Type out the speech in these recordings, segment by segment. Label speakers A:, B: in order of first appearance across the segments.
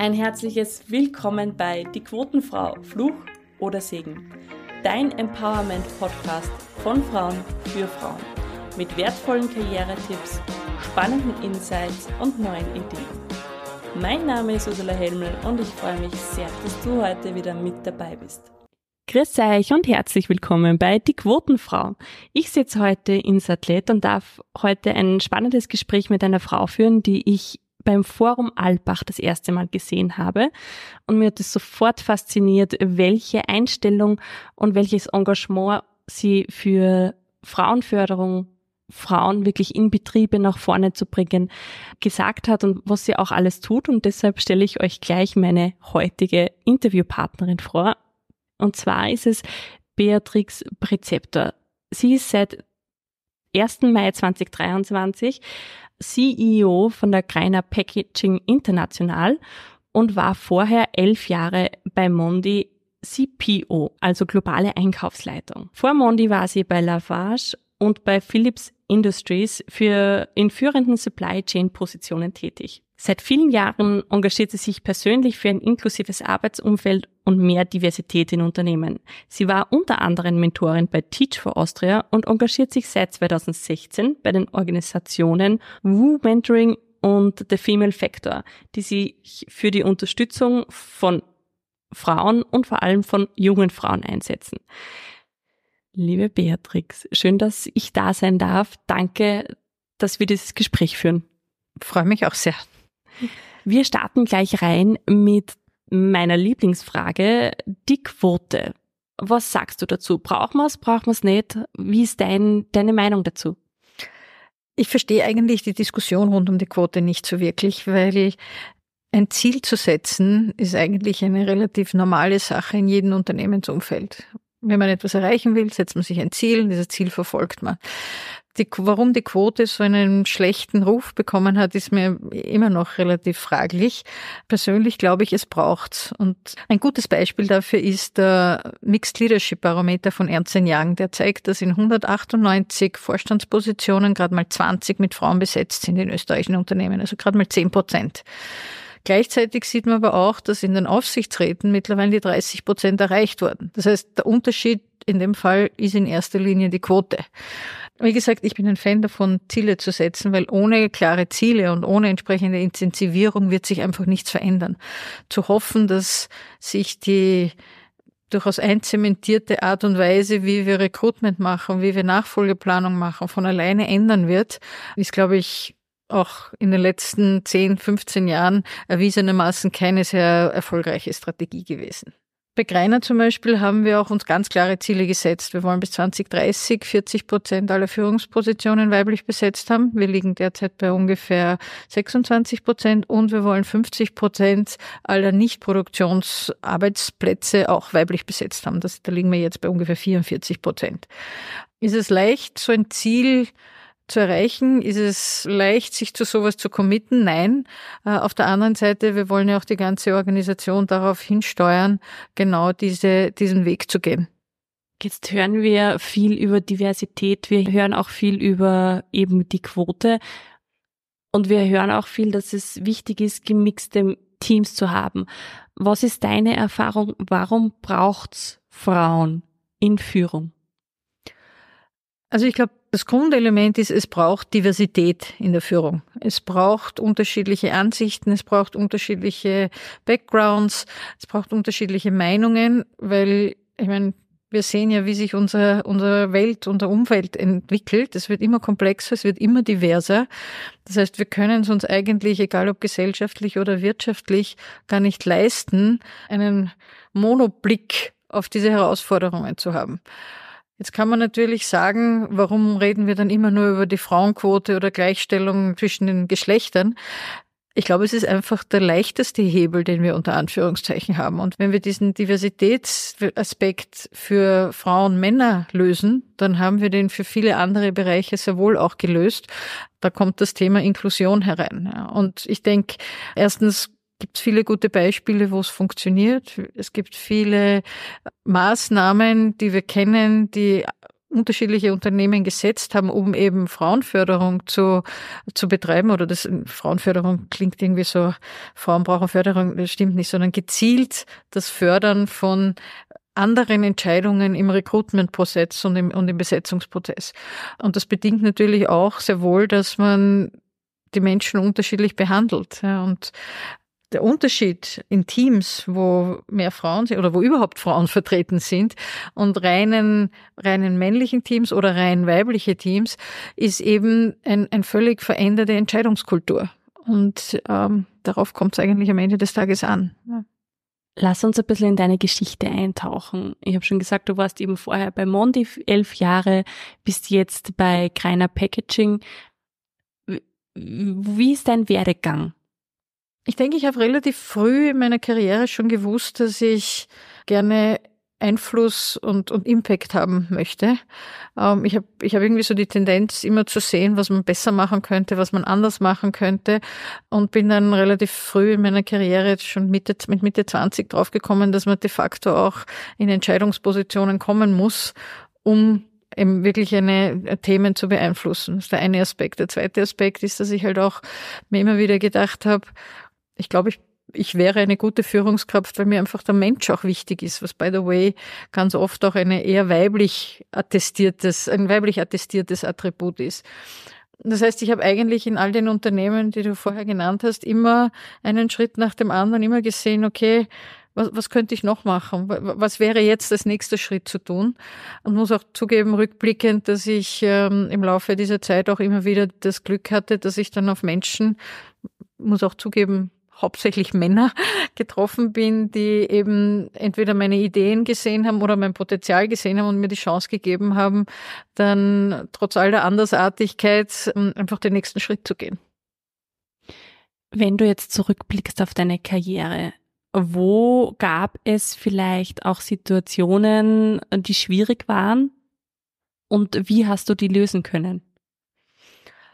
A: Ein herzliches Willkommen bei Die Quotenfrau, Fluch oder Segen. Dein Empowerment-Podcast von Frauen für Frauen. Mit wertvollen Karrieretipps, spannenden Insights und neuen Ideen. Mein Name ist Ursula Helmel und ich freue mich sehr, dass du heute wieder mit dabei bist. Grüß euch und herzlich willkommen bei Die Quotenfrau. Ich sitze heute in Satlet und darf heute ein spannendes Gespräch mit einer Frau führen, die ich beim Forum Albach das erste Mal gesehen habe. Und mir hat es sofort fasziniert, welche Einstellung und welches Engagement sie für Frauenförderung, Frauen wirklich in Betriebe nach vorne zu bringen, gesagt hat und was sie auch alles tut. Und deshalb stelle ich euch gleich meine heutige Interviewpartnerin vor. Und zwar ist es Beatrix Prezeptor. Sie ist seit 1. Mai 2023 CEO von der Greiner Packaging International und war vorher elf Jahre bei Mondi CPO, also globale Einkaufsleitung. Vor Mondi war sie bei Lafarge und bei Philips Industries für in führenden Supply Chain Positionen tätig. Seit vielen Jahren engagiert sie sich persönlich für ein inklusives Arbeitsumfeld und mehr Diversität in Unternehmen. Sie war unter anderem Mentorin bei Teach for Austria und engagiert sich seit 2016 bei den Organisationen Woo Mentoring und The Female Factor, die sich für die Unterstützung von Frauen und vor allem von jungen Frauen einsetzen. Liebe Beatrix, schön, dass ich da sein darf. Danke, dass wir dieses Gespräch führen.
B: Freue mich auch sehr.
A: Wir starten gleich rein mit meiner Lieblingsfrage, die Quote. Was sagst du dazu? Brauchen wir es, brauchen wir es nicht? Wie ist dein, deine Meinung dazu?
B: Ich verstehe eigentlich die Diskussion rund um die Quote nicht so wirklich, weil ein Ziel zu setzen ist eigentlich eine relativ normale Sache in jedem Unternehmensumfeld. Wenn man etwas erreichen will, setzt man sich ein Ziel und dieses Ziel verfolgt man. Die, warum die Quote so einen schlechten Ruf bekommen hat, ist mir immer noch relativ fraglich. Persönlich glaube ich, es braucht's. Und ein gutes Beispiel dafür ist der Mixed Leadership Barometer von Ernst Young. Der zeigt, dass in 198 Vorstandspositionen gerade mal 20 mit Frauen besetzt sind in österreichischen Unternehmen, also gerade mal 10 Prozent. Gleichzeitig sieht man aber auch, dass in den Aufsichtsräten mittlerweile die 30 Prozent erreicht wurden. Das heißt, der Unterschied in dem Fall ist in erster Linie die Quote. Wie gesagt, ich bin ein Fan davon, Ziele zu setzen, weil ohne klare Ziele und ohne entsprechende Intensivierung wird sich einfach nichts verändern. Zu hoffen, dass sich die durchaus einzementierte Art und Weise, wie wir Recruitment machen, wie wir Nachfolgeplanung machen, von alleine ändern wird, ist, glaube ich, auch in den letzten 10, 15 Jahren erwiesenermaßen keine sehr erfolgreiche Strategie gewesen. Bei Greiner zum Beispiel haben wir auch uns ganz klare Ziele gesetzt. Wir wollen bis 2030 40 Prozent aller Führungspositionen weiblich besetzt haben. Wir liegen derzeit bei ungefähr 26 Prozent und wir wollen 50 Prozent aller Nichtproduktionsarbeitsplätze auch weiblich besetzt haben. Das, da liegen wir jetzt bei ungefähr 44 Prozent. Ist es leicht, so ein Ziel zu erreichen? Ist es leicht, sich zu sowas zu committen? Nein. Äh, auf der anderen Seite, wir wollen ja auch die ganze Organisation darauf hinsteuern, genau diese, diesen Weg zu gehen.
A: Jetzt hören wir viel über Diversität. Wir hören auch viel über eben die Quote. Und wir hören auch viel, dass es wichtig ist, gemixte Teams zu haben. Was ist deine Erfahrung? Warum braucht's Frauen in Führung?
B: Also ich glaube, das Grundelement ist, es braucht Diversität in der Führung. Es braucht unterschiedliche Ansichten, es braucht unterschiedliche Backgrounds, es braucht unterschiedliche Meinungen, weil ich meine, wir sehen ja, wie sich unser, unsere Welt, unser Umfeld entwickelt. Es wird immer komplexer, es wird immer diverser. Das heißt, wir können es uns eigentlich, egal ob gesellschaftlich oder wirtschaftlich, gar nicht leisten, einen Monoblick auf diese Herausforderungen zu haben. Jetzt kann man natürlich sagen, warum reden wir dann immer nur über die Frauenquote oder Gleichstellung zwischen den Geschlechtern? Ich glaube, es ist einfach der leichteste Hebel, den wir unter Anführungszeichen haben. Und wenn wir diesen Diversitätsaspekt für Frauen Männer lösen, dann haben wir den für viele andere Bereiche sehr wohl auch gelöst. Da kommt das Thema Inklusion herein. Und ich denke, erstens gibt es viele gute Beispiele, wo es funktioniert. Es gibt viele Maßnahmen, die wir kennen, die unterschiedliche Unternehmen gesetzt haben, um eben Frauenförderung zu, zu betreiben. Oder das Frauenförderung klingt irgendwie so, Frauen brauchen Förderung, das stimmt nicht, sondern gezielt das Fördern von anderen Entscheidungen im Recruitment-Prozess und im, und im Besetzungsprozess. Und das bedingt natürlich auch sehr wohl, dass man die Menschen unterschiedlich behandelt. Ja, und der Unterschied in Teams, wo mehr Frauen sind oder wo überhaupt Frauen vertreten sind und reinen, reinen männlichen Teams oder rein weibliche Teams, ist eben ein, ein völlig veränderte Entscheidungskultur. Und ähm, darauf kommt es eigentlich am Ende des Tages an.
A: Lass uns ein bisschen in deine Geschichte eintauchen. Ich habe schon gesagt, du warst eben vorher bei Mondi elf Jahre, bist jetzt bei Kreiner Packaging. Wie ist dein Werdegang?
B: Ich denke, ich habe relativ früh in meiner Karriere schon gewusst, dass ich gerne Einfluss und, und Impact haben möchte. Ähm, ich habe ich hab irgendwie so die Tendenz, immer zu sehen, was man besser machen könnte, was man anders machen könnte und bin dann relativ früh in meiner Karriere, schon Mitte, mit Mitte 20 draufgekommen, dass man de facto auch in Entscheidungspositionen kommen muss, um eben wirklich eine äh, Themen zu beeinflussen. Das ist der eine Aspekt. Der zweite Aspekt ist, dass ich halt auch mir immer wieder gedacht habe, ich glaube, ich, ich wäre eine gute Führungskraft, weil mir einfach der Mensch auch wichtig ist, was by the way ganz oft auch eine eher weiblich attestiertes, ein weiblich attestiertes Attribut ist. Das heißt, ich habe eigentlich in all den Unternehmen, die du vorher genannt hast, immer einen Schritt nach dem anderen, immer gesehen, okay, was, was könnte ich noch machen? Was wäre jetzt das nächste Schritt zu tun? Und muss auch zugeben, rückblickend, dass ich ähm, im Laufe dieser Zeit auch immer wieder das Glück hatte, dass ich dann auf Menschen, muss auch zugeben, hauptsächlich Männer getroffen bin, die eben entweder meine Ideen gesehen haben oder mein Potenzial gesehen haben und mir die Chance gegeben haben, dann trotz all der Andersartigkeit ähm, einfach den nächsten Schritt zu gehen.
A: Wenn du jetzt zurückblickst auf deine Karriere, wo gab es vielleicht auch Situationen, die schwierig waren? Und wie hast du die lösen können?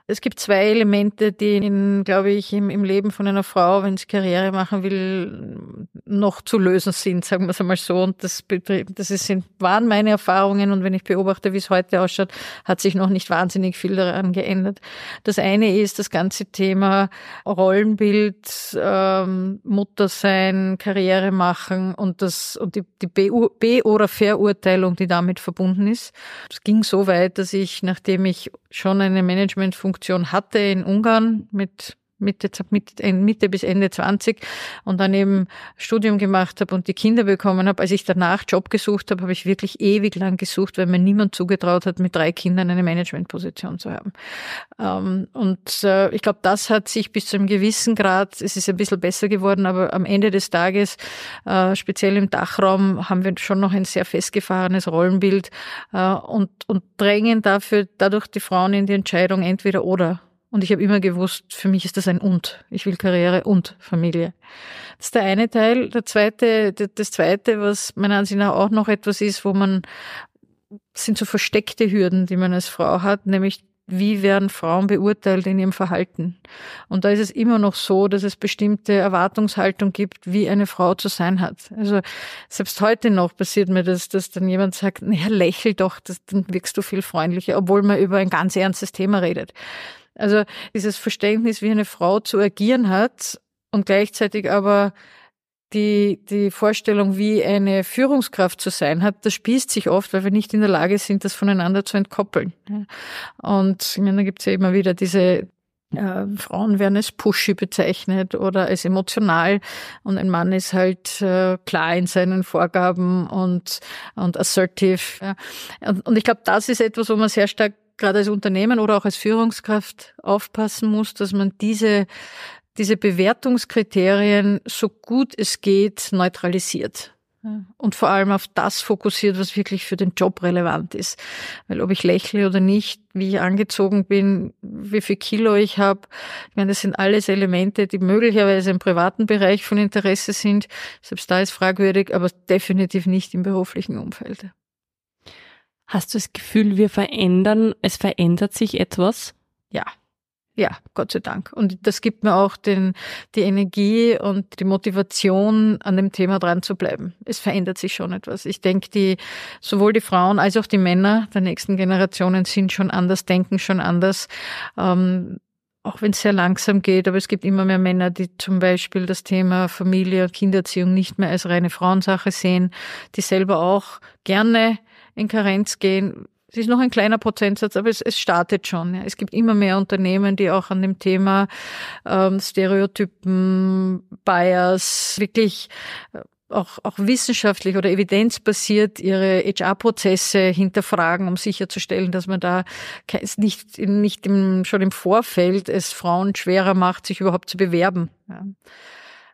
B: Es gibt zwei Elemente, die, in, glaube ich, im, im Leben von einer Frau, wenn sie Karriere machen will, noch zu lösen sind, sagen wir es einmal so. Und das, das sind, waren meine Erfahrungen. Und wenn ich beobachte, wie es heute ausschaut, hat sich noch nicht wahnsinnig viel daran geändert. Das eine ist das ganze Thema Rollenbild, ähm, Mutter sein, Karriere machen und das und die, die Be- oder Verurteilung, die damit verbunden ist. Es ging so weit, dass ich, nachdem ich schon eine Managementfunktion hatte in Ungarn mit Mitte, Mitte bis Ende 20 und dann eben Studium gemacht habe und die Kinder bekommen habe. Als ich danach Job gesucht habe, habe ich wirklich ewig lang gesucht, weil mir niemand zugetraut hat, mit drei Kindern eine Managementposition zu haben. Ähm, und äh, ich glaube, das hat sich bis zu einem gewissen Grad, es ist ein bisschen besser geworden, aber am Ende des Tages, äh, speziell im Dachraum, haben wir schon noch ein sehr festgefahrenes Rollenbild äh, und, und drängen dafür dadurch die Frauen in die Entscheidung entweder oder. Und ich habe immer gewusst, für mich ist das ein Und. Ich will Karriere und Familie. Das ist der eine Teil. Der zweite, das zweite, was meiner Ansicht nach auch noch etwas ist, wo man, sind so versteckte Hürden, die man als Frau hat, nämlich wie werden Frauen beurteilt in ihrem Verhalten. Und da ist es immer noch so, dass es bestimmte Erwartungshaltung gibt, wie eine Frau zu sein hat. Also selbst heute noch passiert mir das, dass dann jemand sagt, naja, lächel doch, das, dann wirkst du viel freundlicher, obwohl man über ein ganz ernstes Thema redet. Also dieses Verständnis, wie eine Frau zu agieren hat und gleichzeitig aber die, die Vorstellung, wie eine Führungskraft zu sein hat, das spießt sich oft, weil wir nicht in der Lage sind, das voneinander zu entkoppeln. Und ich meine, da gibt es ja immer wieder diese äh, Frauen werden als pushy bezeichnet oder als emotional und ein Mann ist halt äh, klar in seinen Vorgaben und, und assertive. Ja. Und, und ich glaube, das ist etwas, wo man sehr stark gerade als Unternehmen oder auch als Führungskraft aufpassen muss, dass man diese, diese Bewertungskriterien so gut es geht neutralisiert. Und vor allem auf das fokussiert, was wirklich für den Job relevant ist. Weil ob ich lächle oder nicht, wie ich angezogen bin, wie viel Kilo ich habe, ich meine, das sind alles Elemente, die möglicherweise im privaten Bereich von Interesse sind. Selbst da ist fragwürdig, aber definitiv nicht im beruflichen Umfeld.
A: Hast du das Gefühl, wir verändern, es verändert sich etwas?
B: Ja. Ja, Gott sei Dank. Und das gibt mir auch den, die Energie und die Motivation, an dem Thema dran zu bleiben. Es verändert sich schon etwas. Ich denke, die, sowohl die Frauen als auch die Männer der nächsten Generationen sind schon anders, denken schon anders. Ähm, auch wenn es sehr langsam geht, aber es gibt immer mehr Männer, die zum Beispiel das Thema Familie und Kindererziehung nicht mehr als reine Frauensache sehen, die selber auch gerne in Karenz gehen, es ist noch ein kleiner Prozentsatz, aber es, es startet schon. Ja. Es gibt immer mehr Unternehmen, die auch an dem Thema ähm, Stereotypen, Bias wirklich äh, auch, auch wissenschaftlich oder evidenzbasiert ihre HR-Prozesse hinterfragen, um sicherzustellen, dass man da nicht, nicht im, schon im Vorfeld es Frauen schwerer macht, sich überhaupt zu bewerben. Ja.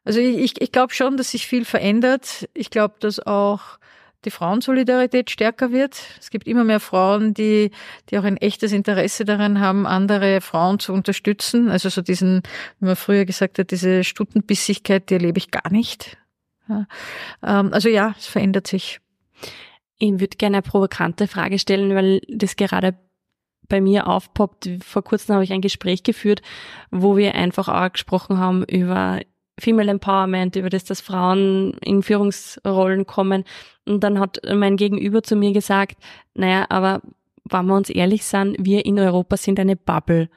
B: Also ich, ich glaube schon, dass sich viel verändert. Ich glaube, dass auch die Frauensolidarität stärker wird. Es gibt immer mehr Frauen, die, die auch ein echtes Interesse daran haben, andere Frauen zu unterstützen. Also so diesen, wie man früher gesagt hat, diese Stutenbissigkeit, die erlebe ich gar nicht. Ja. Ähm, also ja, es verändert sich.
A: Ich würde gerne eine provokante Frage stellen, weil das gerade bei mir aufpoppt. Vor kurzem habe ich ein Gespräch geführt, wo wir einfach auch gesprochen haben über Female Empowerment, über das, dass Frauen in Führungsrollen kommen. Und dann hat mein Gegenüber zu mir gesagt, naja, aber wenn wir uns ehrlich sind, wir in Europa sind eine Bubble.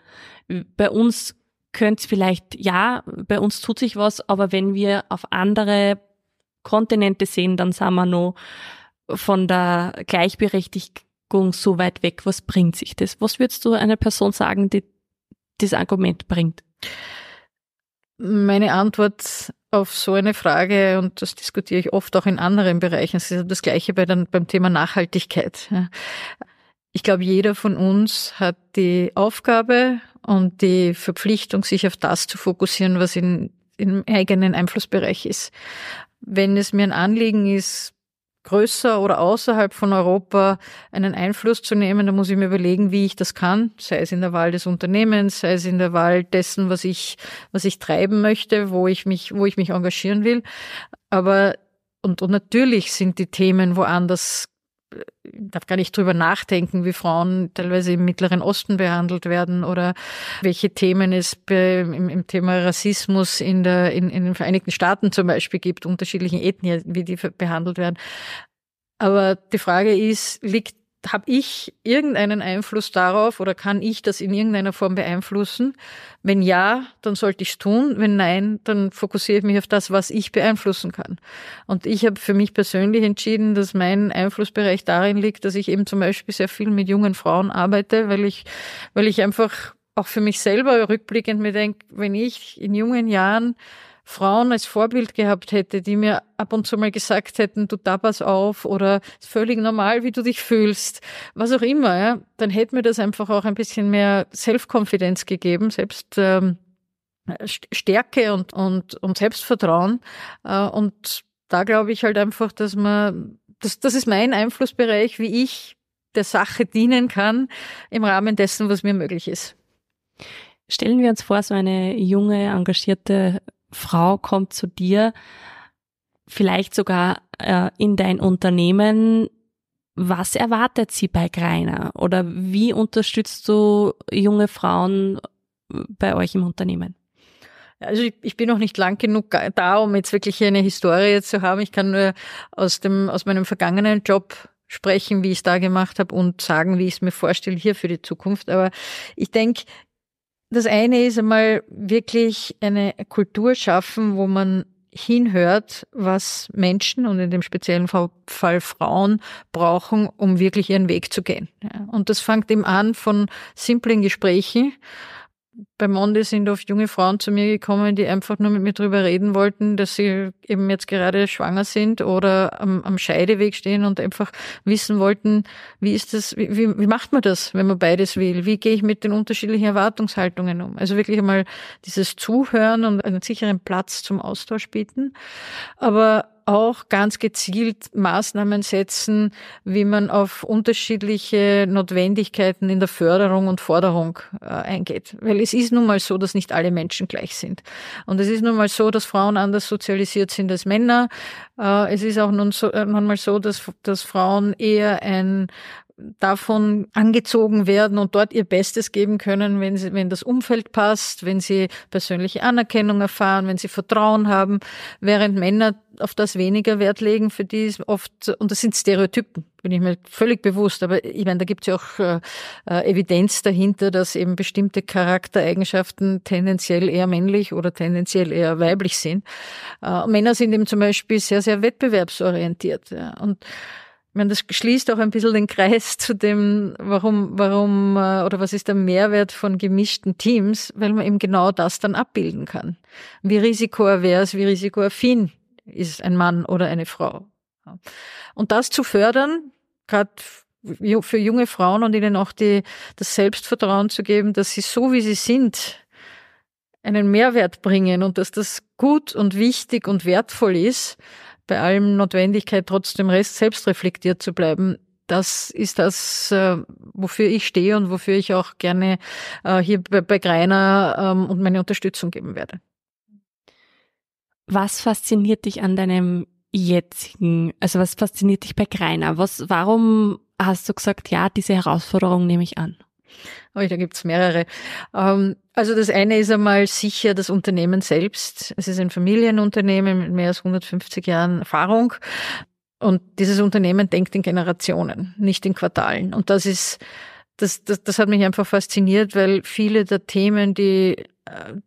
A: Bei uns könnte es vielleicht, ja, bei uns tut sich was, aber wenn wir auf andere Kontinente sehen, dann sind wir noch von der Gleichberechtigung so weit weg. Was bringt sich das? Was würdest du einer Person sagen, die das Argument bringt?
B: Meine Antwort auf so eine Frage, und das diskutiere ich oft auch in anderen Bereichen, es ist das Gleiche bei den, beim Thema Nachhaltigkeit. Ich glaube, jeder von uns hat die Aufgabe und die Verpflichtung, sich auf das zu fokussieren, was in, im eigenen Einflussbereich ist. Wenn es mir ein Anliegen ist, größer oder außerhalb von Europa einen Einfluss zu nehmen, da muss ich mir überlegen, wie ich das kann, sei es in der Wahl des Unternehmens, sei es in der Wahl dessen, was ich, was ich treiben möchte, wo ich mich, wo ich mich engagieren will. Aber und, und natürlich sind die Themen woanders darf gar nicht drüber nachdenken, wie Frauen teilweise im Mittleren Osten behandelt werden oder welche Themen es im, im Thema Rassismus in, der, in, in den Vereinigten Staaten zum Beispiel gibt, unterschiedlichen Ethnien, wie die behandelt werden. Aber die Frage ist, liegt habe ich irgendeinen Einfluss darauf oder kann ich das in irgendeiner Form beeinflussen? Wenn ja, dann sollte ich es tun. Wenn nein, dann fokussiere ich mich auf das, was ich beeinflussen kann. Und ich habe für mich persönlich entschieden, dass mein Einflussbereich darin liegt, dass ich eben zum Beispiel sehr viel mit jungen Frauen arbeite, weil ich, weil ich einfach auch für mich selber rückblickend mir denke, wenn ich in jungen Jahren Frauen als Vorbild gehabt hätte, die mir ab und zu mal gesagt hätten, du pass auf oder ist völlig normal, wie du dich fühlst, was auch immer, ja, dann hätte mir das einfach auch ein bisschen mehr Self-Confidence gegeben, selbst ähm, Stärke und, und, und Selbstvertrauen. Äh, und da glaube ich halt einfach, dass man, das, das ist mein Einflussbereich, wie ich der Sache dienen kann im Rahmen dessen, was mir möglich ist.
A: Stellen wir uns vor, so eine junge, engagierte Frau kommt zu dir, vielleicht sogar äh, in dein Unternehmen. Was erwartet sie bei Greiner? Oder wie unterstützt du junge Frauen bei euch im Unternehmen?
B: Also ich, ich bin noch nicht lang genug da, um jetzt wirklich eine Historie zu haben. Ich kann nur aus dem aus meinem vergangenen Job sprechen, wie ich es da gemacht habe und sagen, wie ich es mir vorstelle hier für die Zukunft. Aber ich denke, das eine ist einmal wirklich eine Kultur schaffen, wo man hinhört, was Menschen und in dem speziellen Fall Frauen brauchen, um wirklich ihren Weg zu gehen. Und das fängt eben an von simplen Gesprächen, bei Monde sind oft junge Frauen zu mir gekommen, die einfach nur mit mir drüber reden wollten, dass sie eben jetzt gerade schwanger sind oder am, am Scheideweg stehen und einfach wissen wollten, wie ist das, wie, wie macht man das, wenn man beides will? Wie gehe ich mit den unterschiedlichen Erwartungshaltungen um? Also wirklich einmal dieses Zuhören und einen sicheren Platz zum Austausch bieten. Aber auch ganz gezielt Maßnahmen setzen, wie man auf unterschiedliche Notwendigkeiten in der Förderung und Forderung äh, eingeht. Weil es ist nun mal so, dass nicht alle Menschen gleich sind. Und es ist nun mal so, dass Frauen anders sozialisiert sind als Männer. Äh, es ist auch nun, so, äh, nun mal so, dass, dass Frauen eher ein davon angezogen werden und dort ihr Bestes geben können, wenn sie, wenn das Umfeld passt, wenn sie persönliche Anerkennung erfahren, wenn sie Vertrauen haben, während Männer auf das weniger Wert legen, für die ist oft, und das sind Stereotypen, bin ich mir völlig bewusst, aber ich meine, da gibt es ja auch äh, äh, Evidenz dahinter, dass eben bestimmte Charaktereigenschaften tendenziell eher männlich oder tendenziell eher weiblich sind. Äh, Männer sind eben zum Beispiel sehr, sehr wettbewerbsorientiert. Ja. Und ich meine, das schließt auch ein bisschen den Kreis zu dem, warum, warum äh, oder was ist der Mehrwert von gemischten Teams, weil man eben genau das dann abbilden kann. Wie risikoavers, wie risikoaffin ist ein Mann oder eine Frau. Und das zu fördern, gerade für junge Frauen und ihnen auch die, das Selbstvertrauen zu geben, dass sie so wie sie sind, einen Mehrwert bringen und dass das gut und wichtig und wertvoll ist, bei allem Notwendigkeit trotzdem Rest selbst reflektiert zu bleiben. Das ist das, äh, wofür ich stehe und wofür ich auch gerne äh, hier bei, Greiner ähm, und meine Unterstützung geben werde.
A: Was fasziniert dich an deinem jetzigen, also was fasziniert dich bei Greiner? Was, warum hast du gesagt, ja, diese Herausforderung nehme ich an?
B: Oh, da gibt's mehrere. Ähm, also das eine ist einmal sicher das Unternehmen selbst. Es ist ein Familienunternehmen mit mehr als 150 Jahren Erfahrung. Und dieses Unternehmen denkt in Generationen, nicht in Quartalen. Und das ist, das, das, das hat mich einfach fasziniert, weil viele der Themen, die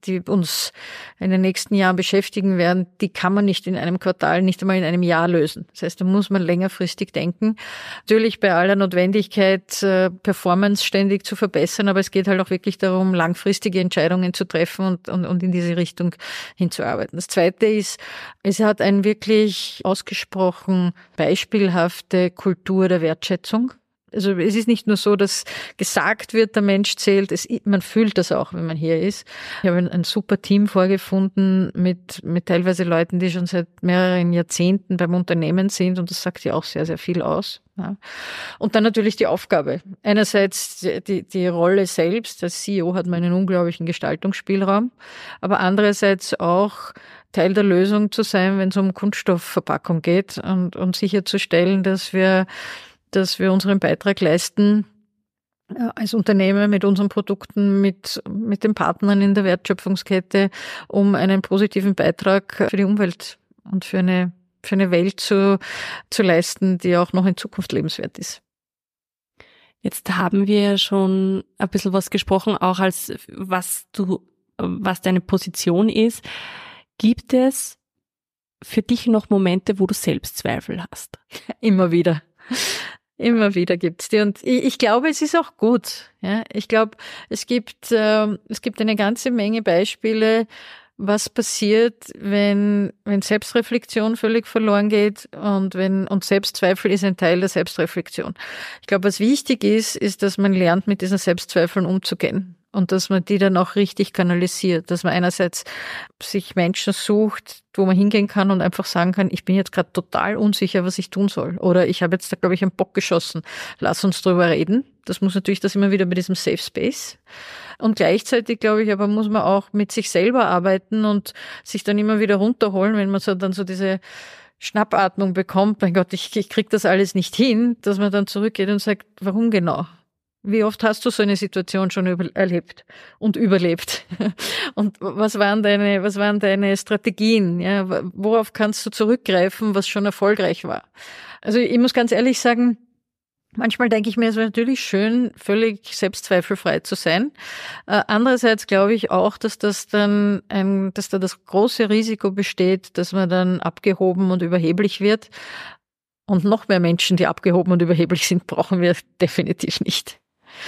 B: die uns in den nächsten Jahren beschäftigen werden, die kann man nicht in einem Quartal, nicht einmal in einem Jahr lösen. Das heißt, da muss man längerfristig denken. Natürlich bei aller Notwendigkeit, äh, Performance ständig zu verbessern, aber es geht halt auch wirklich darum, langfristige Entscheidungen zu treffen und, und, und in diese Richtung hinzuarbeiten. Das Zweite ist, es hat eine wirklich ausgesprochen beispielhafte Kultur der Wertschätzung. Also es ist nicht nur so, dass gesagt wird, der Mensch zählt, es, man fühlt das auch, wenn man hier ist. Ich habe ein, super Team vorgefunden mit, mit teilweise Leuten, die schon seit mehreren Jahrzehnten beim Unternehmen sind und das sagt ja auch sehr, sehr viel aus. Ja. Und dann natürlich die Aufgabe. Einerseits die, die Rolle selbst, als CEO hat man einen unglaublichen Gestaltungsspielraum, aber andererseits auch Teil der Lösung zu sein, wenn es um Kunststoffverpackung geht und, und sicherzustellen, dass wir dass wir unseren Beitrag leisten äh, als Unternehmen mit unseren Produkten, mit, mit den Partnern in der Wertschöpfungskette, um einen positiven Beitrag für die Umwelt und für eine, für eine Welt zu, zu leisten, die auch noch in Zukunft lebenswert ist.
A: Jetzt haben wir schon ein bisschen was gesprochen, auch als was du, was deine Position ist. Gibt es für dich noch Momente, wo du Selbstzweifel hast?
B: Immer wieder. Immer wieder gibt's die. Und ich, ich, glaube, es ist auch gut. Ja, ich glaube, es gibt, äh, es gibt eine ganze Menge Beispiele, was passiert, wenn, wenn Selbstreflexion völlig verloren geht und wenn, und Selbstzweifel ist ein Teil der Selbstreflexion. Ich glaube, was wichtig ist, ist, dass man lernt, mit diesen Selbstzweifeln umzugehen und dass man die dann auch richtig kanalisiert, dass man einerseits sich Menschen sucht, wo man hingehen kann und einfach sagen kann, ich bin jetzt gerade total unsicher, was ich tun soll oder ich habe jetzt da glaube ich einen Bock geschossen, lass uns drüber reden. Das muss natürlich das immer wieder mit diesem Safe Space. Und gleichzeitig glaube ich, aber muss man auch mit sich selber arbeiten und sich dann immer wieder runterholen, wenn man so dann so diese Schnappatmung bekommt, mein Gott, ich, ich krieg das alles nicht hin, dass man dann zurückgeht und sagt, warum genau? Wie oft hast du so eine Situation schon erlebt und überlebt? Und was waren deine, was waren deine Strategien? Ja, worauf kannst du zurückgreifen, was schon erfolgreich war? Also ich muss ganz ehrlich sagen, Manchmal denke ich mir, es wäre natürlich schön, völlig selbstzweifelfrei zu sein. Äh, andererseits glaube ich auch, dass das dann ein, dass da das große Risiko besteht, dass man dann abgehoben und überheblich wird. Und noch mehr Menschen, die abgehoben und überheblich sind, brauchen wir definitiv nicht.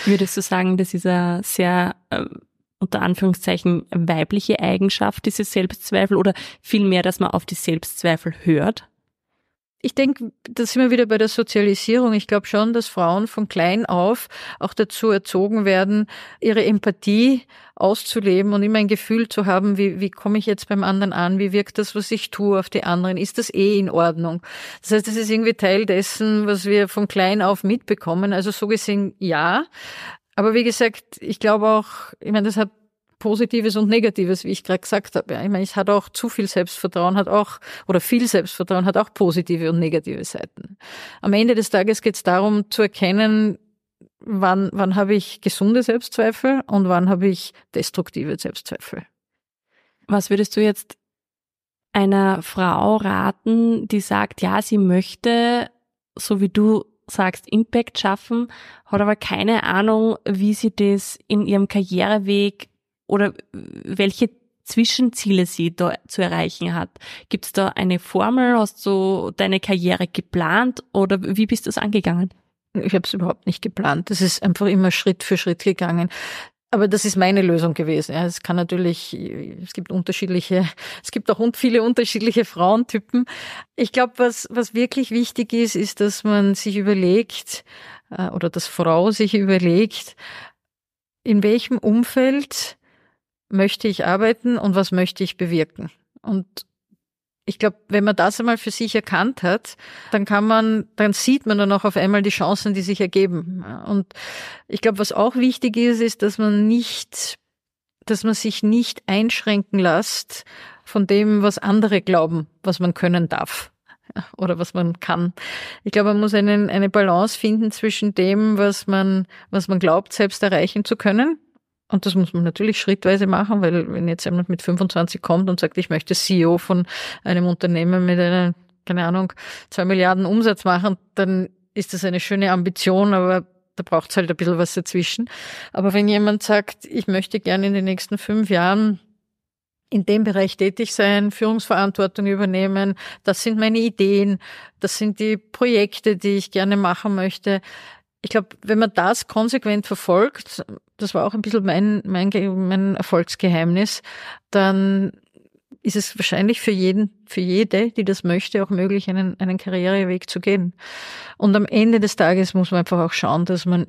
A: Würdest du sagen, das ist eine sehr äh, unter Anführungszeichen weibliche Eigenschaft, diese Selbstzweifel, oder vielmehr, dass man auf die Selbstzweifel hört?
B: Ich denke, da sind wir wieder bei der Sozialisierung. Ich glaube schon, dass Frauen von klein auf auch dazu erzogen werden, ihre Empathie auszuleben und immer ein Gefühl zu haben, wie, wie komme ich jetzt beim anderen an, wie wirkt das, was ich tue auf die anderen, ist das eh in Ordnung? Das heißt, das ist irgendwie Teil dessen, was wir von klein auf mitbekommen. Also so gesehen ja. Aber wie gesagt, ich glaube auch, ich meine, das hat Positives und Negatives, wie ich gerade gesagt habe. Ich meine, es hat auch zu viel Selbstvertrauen, hat auch, oder viel Selbstvertrauen hat auch positive und negative Seiten. Am Ende des Tages geht es darum zu erkennen, wann, wann habe ich gesunde Selbstzweifel und wann habe ich destruktive Selbstzweifel.
A: Was würdest du jetzt einer Frau raten, die sagt, ja, sie möchte, so wie du sagst, Impact schaffen, hat aber keine Ahnung, wie sie das in ihrem Karriereweg oder welche Zwischenziele sie da zu erreichen hat. Gibt es da eine Formel? Hast du deine Karriere geplant oder wie bist du es angegangen?
B: Ich habe es überhaupt nicht geplant. Das ist einfach immer Schritt für Schritt gegangen. Aber das ist meine Lösung gewesen. Ja, es kann natürlich, es gibt unterschiedliche, es gibt auch viele unterschiedliche Frauentypen. Ich glaube, was, was wirklich wichtig ist, ist, dass man sich überlegt, äh, oder dass Frau sich überlegt, in welchem Umfeld möchte ich arbeiten und was möchte ich bewirken. Und ich glaube, wenn man das einmal für sich erkannt hat, dann kann man, dann sieht man dann auch auf einmal die Chancen, die sich ergeben. Und ich glaube, was auch wichtig ist, ist, dass man nicht, dass man sich nicht einschränken lässt von dem, was andere glauben, was man können darf oder was man kann. Ich glaube, man muss einen, eine Balance finden zwischen dem, was man, was man glaubt, selbst erreichen zu können und das muss man natürlich schrittweise machen, weil wenn jetzt jemand mit 25 kommt und sagt, ich möchte CEO von einem Unternehmen mit einer, keine Ahnung, zwei Milliarden Umsatz machen, dann ist das eine schöne Ambition, aber da braucht es halt ein bisschen was dazwischen. Aber wenn jemand sagt, ich möchte gerne in den nächsten fünf Jahren in dem Bereich tätig sein, Führungsverantwortung übernehmen, das sind meine Ideen, das sind die Projekte, die ich gerne machen möchte, ich glaube, wenn man das konsequent verfolgt, das war auch ein bisschen mein, mein, mein Erfolgsgeheimnis, dann ist es wahrscheinlich für jeden, für jede, die das möchte, auch möglich, einen, einen Karriereweg zu gehen. Und am Ende des Tages muss man einfach auch schauen, dass man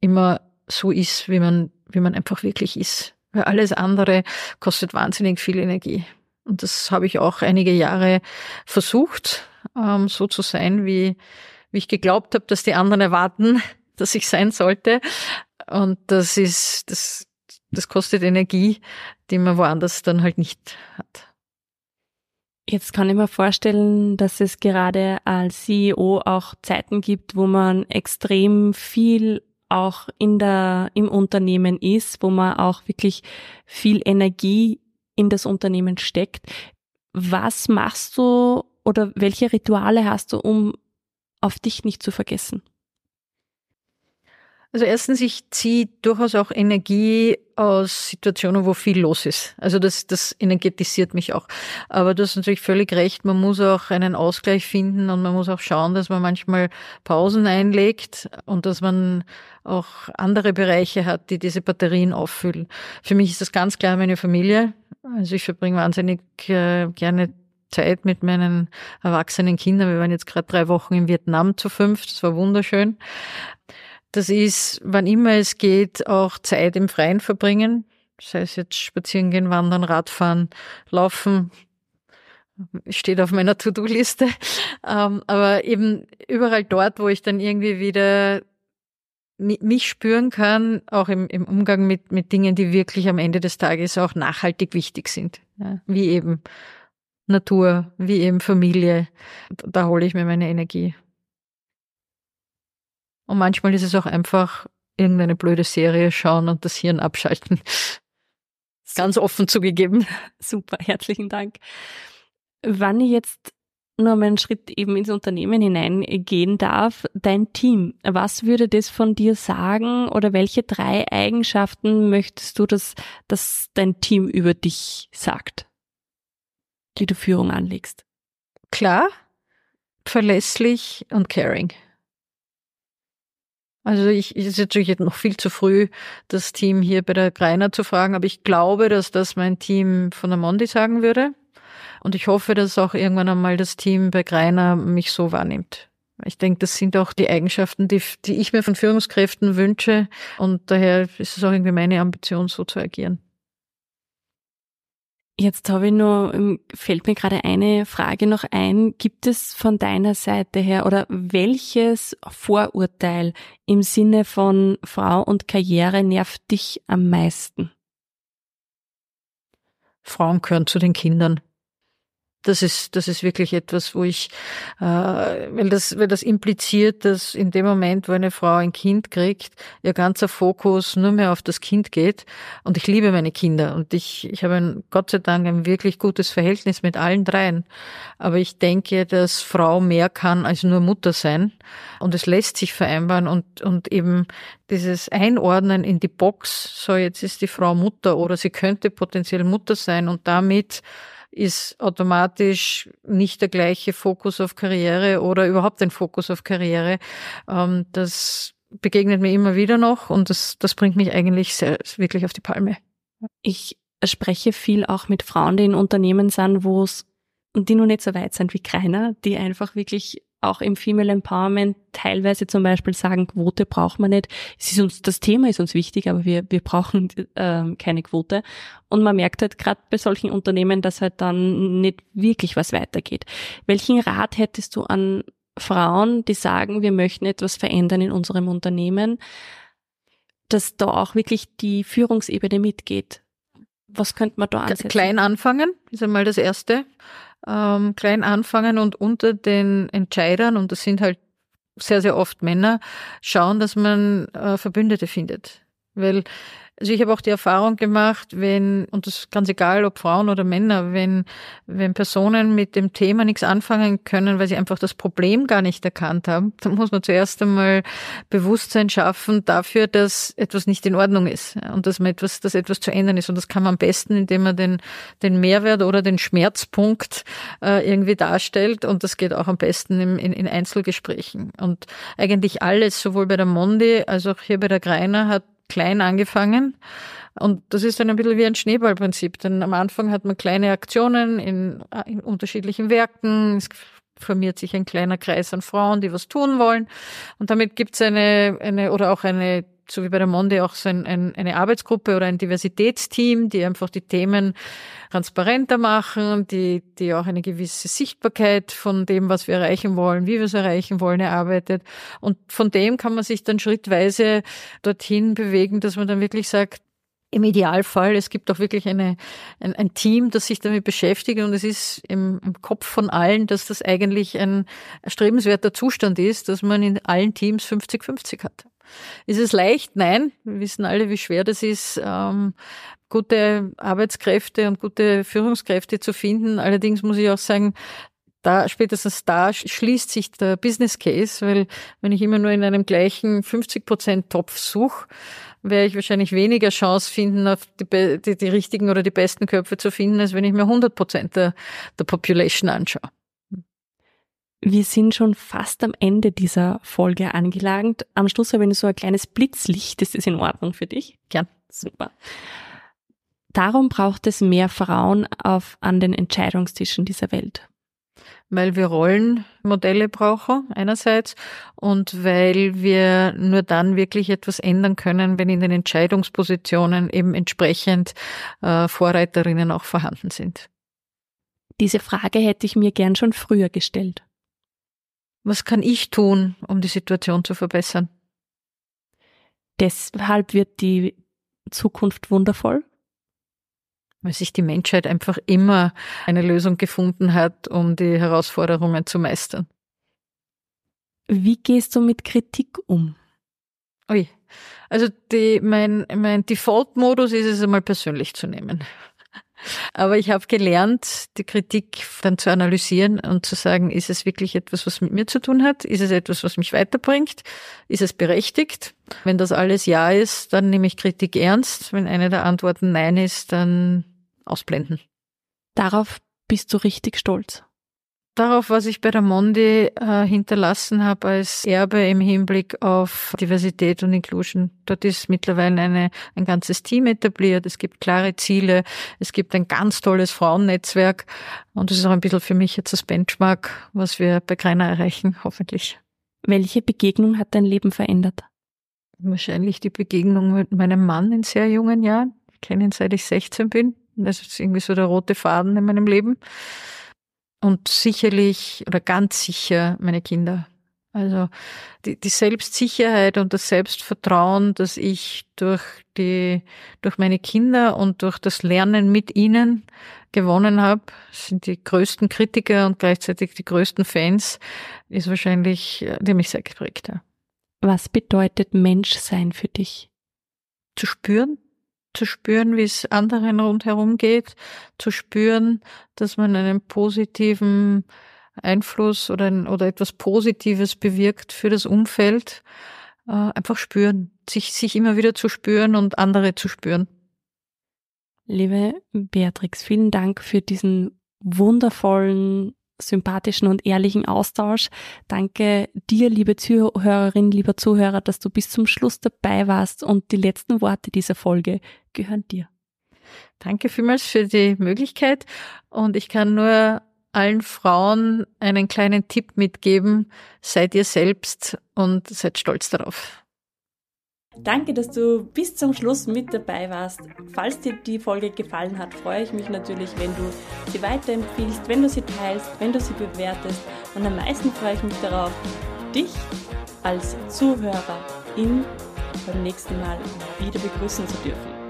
B: immer so ist, wie man, wie man einfach wirklich ist. Weil alles andere kostet wahnsinnig viel Energie. Und das habe ich auch einige Jahre versucht, ähm, so zu sein, wie, wie ich geglaubt habe, dass die anderen erwarten, dass ich sein sollte. Und das ist, das, das kostet Energie, die man woanders dann halt nicht hat.
A: Jetzt kann ich mir vorstellen, dass es gerade als CEO auch Zeiten gibt, wo man extrem viel auch in der, im Unternehmen ist, wo man auch wirklich viel Energie in das Unternehmen steckt. Was machst du oder welche Rituale hast du, um auf dich nicht zu vergessen?
B: Also erstens, ich ziehe durchaus auch Energie aus Situationen, wo viel los ist. Also das, das energetisiert mich auch. Aber du hast natürlich völlig recht, man muss auch einen Ausgleich finden und man muss auch schauen, dass man manchmal Pausen einlegt und dass man auch andere Bereiche hat, die diese Batterien auffüllen. Für mich ist das ganz klar meine Familie. Also ich verbringe wahnsinnig äh, gerne Zeit mit meinen erwachsenen Kindern. Wir waren jetzt gerade drei Wochen in Vietnam zu fünf. Das war wunderschön. Das ist, wann immer es geht, auch Zeit im Freien verbringen. Sei es jetzt spazieren gehen, wandern, Radfahren, laufen. Steht auf meiner To-Do-Liste. Ähm, aber eben überall dort, wo ich dann irgendwie wieder mich spüren kann, auch im, im Umgang mit, mit Dingen, die wirklich am Ende des Tages auch nachhaltig wichtig sind. Ja, wie eben Natur, wie eben Familie. Da hole ich mir meine Energie. Und manchmal ist es auch einfach irgendeine blöde Serie schauen und das Hirn abschalten. Ganz offen zugegeben.
A: Super, herzlichen Dank. Wann ich jetzt nur mal einen Schritt eben ins Unternehmen hineingehen darf, dein Team, was würde das von dir sagen oder welche drei Eigenschaften möchtest du, dass, dass dein Team über dich sagt, die du Führung anlegst?
B: Klar, verlässlich und caring. Also ich, ist natürlich noch viel zu früh, das Team hier bei der Greiner zu fragen, aber ich glaube, dass das mein Team von der Mondi sagen würde. Und ich hoffe, dass auch irgendwann einmal das Team bei Greiner mich so wahrnimmt. Ich denke, das sind auch die Eigenschaften, die, die ich mir von Führungskräften wünsche. Und daher ist es auch irgendwie meine Ambition, so zu agieren.
A: Jetzt habe ich nur, ähm, fällt mir gerade eine Frage noch ein. Gibt es von deiner Seite her oder welches Vorurteil im Sinne von Frau und Karriere nervt dich am meisten?
B: Frauen gehören zu den Kindern das ist, das ist wirklich etwas, wo ich, äh, weil das, weil das impliziert, dass in dem Moment, wo eine Frau ein Kind kriegt, ihr ganzer Fokus nur mehr auf das Kind geht. Und ich liebe meine Kinder und ich, ich habe ein, Gott sei Dank ein wirklich gutes Verhältnis mit allen dreien. Aber ich denke, dass Frau mehr kann als nur Mutter sein. Und es lässt sich vereinbaren und, und eben dieses Einordnen in die Box, so jetzt ist die Frau Mutter oder sie könnte potenziell Mutter sein und damit ist automatisch nicht der gleiche Fokus auf Karriere oder überhaupt ein Fokus auf Karriere. Ähm, das begegnet mir immer wieder noch und das, das bringt mich eigentlich sehr, wirklich auf die Palme.
A: Ich spreche viel auch mit Frauen, die in Unternehmen sind, wo es und die noch nicht so weit sind wie Kreiner, die einfach wirklich auch im Female Empowerment teilweise zum Beispiel sagen, Quote braucht man nicht. Es ist uns, das Thema ist uns wichtig, aber wir, wir brauchen äh, keine Quote. Und man merkt halt gerade bei solchen Unternehmen, dass halt dann nicht wirklich was weitergeht. Welchen Rat hättest du an Frauen, die sagen, wir möchten etwas verändern in unserem Unternehmen, dass da auch wirklich die Führungsebene mitgeht? Was könnte man da ansetzen?
B: Klein anfangen, ist einmal das Erste ähm, klein anfangen und unter den Entscheidern, und das sind halt sehr, sehr oft Männer, schauen, dass man äh, Verbündete findet. Weil also ich habe auch die Erfahrung gemacht, wenn, und das ist ganz egal, ob Frauen oder Männer, wenn, wenn Personen mit dem Thema nichts anfangen können, weil sie einfach das Problem gar nicht erkannt haben, dann muss man zuerst einmal Bewusstsein schaffen dafür, dass etwas nicht in Ordnung ist und dass man etwas, dass etwas zu ändern ist. Und das kann man am besten, indem man den, den Mehrwert oder den Schmerzpunkt äh, irgendwie darstellt. Und das geht auch am besten im, in, in Einzelgesprächen. Und eigentlich alles, sowohl bei der Mondi als auch hier bei der Greiner, hat klein angefangen. Und das ist dann ein bisschen wie ein Schneeballprinzip. Denn am Anfang hat man kleine Aktionen in, in unterschiedlichen Werken. Es formiert sich ein kleiner Kreis an Frauen, die was tun wollen. Und damit gibt es eine, eine oder auch eine so wie bei der Monde auch so ein, ein, eine Arbeitsgruppe oder ein Diversitätsteam, die einfach die Themen transparenter machen, die, die auch eine gewisse Sichtbarkeit von dem, was wir erreichen wollen, wie wir es erreichen wollen, erarbeitet. Und von dem kann man sich dann schrittweise dorthin bewegen, dass man dann wirklich sagt, im Idealfall, es gibt auch wirklich eine, ein, ein Team, das sich damit beschäftigt und es ist im, im, Kopf von allen, dass das eigentlich ein erstrebenswerter Zustand ist, dass man in allen Teams 50-50 hat. Ist es leicht? Nein. Wir wissen alle, wie schwer das ist, ähm, gute Arbeitskräfte und gute Führungskräfte zu finden. Allerdings muss ich auch sagen, da, spätestens da schließt sich der Business Case, weil wenn ich immer nur in einem gleichen 50 Prozent Topf suche, werde ich wahrscheinlich weniger Chance finden, auf die, die, die richtigen oder die besten Köpfe zu finden, als wenn ich mir 100 Prozent der, der Population anschaue.
A: Wir sind schon fast am Ende dieser Folge angelangt. Am Schluss habe ich so ein kleines Blitzlicht. Ist das in Ordnung für dich?
B: Gern.
A: Super. Darum braucht es mehr Frauen auf, an den Entscheidungstischen dieser Welt.
B: Weil wir Rollenmodelle brauchen, einerseits, und weil wir nur dann wirklich etwas ändern können, wenn in den Entscheidungspositionen eben entsprechend äh, Vorreiterinnen auch vorhanden sind.
A: Diese Frage hätte ich mir gern schon früher gestellt.
B: Was kann ich tun, um die Situation zu verbessern?
A: Deshalb wird die Zukunft wundervoll?
B: Weil sich die Menschheit einfach immer eine Lösung gefunden hat, um die Herausforderungen zu meistern.
A: Wie gehst du mit Kritik um?
B: Ui. Also die, mein, mein Default-Modus ist es einmal persönlich zu nehmen. Aber ich habe gelernt, die Kritik dann zu analysieren und zu sagen, ist es wirklich etwas, was mit mir zu tun hat? Ist es etwas, was mich weiterbringt? Ist es berechtigt? Wenn das alles Ja ist, dann nehme ich Kritik ernst. Wenn eine der Antworten Nein ist, dann ausblenden.
A: Darauf bist du richtig stolz
B: darauf, was ich bei der Mondi äh, hinterlassen habe als Erbe im Hinblick auf Diversität und Inclusion. Dort ist mittlerweile eine, ein ganzes Team etabliert. Es gibt klare Ziele. Es gibt ein ganz tolles Frauennetzwerk. Und das ist auch ein bisschen für mich jetzt das Benchmark, was wir bei Greiner erreichen, hoffentlich.
A: Welche Begegnung hat dein Leben verändert?
B: Wahrscheinlich die Begegnung mit meinem Mann in sehr jungen Jahren. Ich kenne ihn seit ich 16 bin. Das ist irgendwie so der rote Faden in meinem Leben und sicherlich oder ganz sicher meine Kinder. Also die, die Selbstsicherheit und das Selbstvertrauen, das ich durch die, durch meine Kinder und durch das Lernen mit ihnen gewonnen habe, sind die größten Kritiker und gleichzeitig die größten Fans, ist wahrscheinlich, die mich sehr geprägt. Ja.
A: Was bedeutet Menschsein für dich?
B: Zu spüren, zu spüren, wie es anderen rundherum geht, zu spüren, dass man einen positiven Einfluss oder, ein, oder etwas Positives bewirkt für das Umfeld. Äh, einfach spüren, sich, sich immer wieder zu spüren und andere zu spüren.
A: Liebe Beatrix, vielen Dank für diesen wundervollen, sympathischen und ehrlichen Austausch. Danke dir, liebe Zuhörerin, lieber Zuhörer, dass du bis zum Schluss dabei warst und die letzten Worte dieser Folge gehören dir.
B: Danke vielmals für die Möglichkeit und ich kann nur allen Frauen einen kleinen Tipp mitgeben. Seid ihr selbst und seid stolz darauf.
A: Danke, dass du bis zum Schluss mit dabei warst. Falls dir die Folge gefallen hat, freue ich mich natürlich, wenn du sie weiterempfiehlst, wenn du sie teilst, wenn du sie bewertest. Und am meisten freue ich mich darauf, dich als Zuhörer in beim nächsten Mal wieder begrüßen zu dürfen.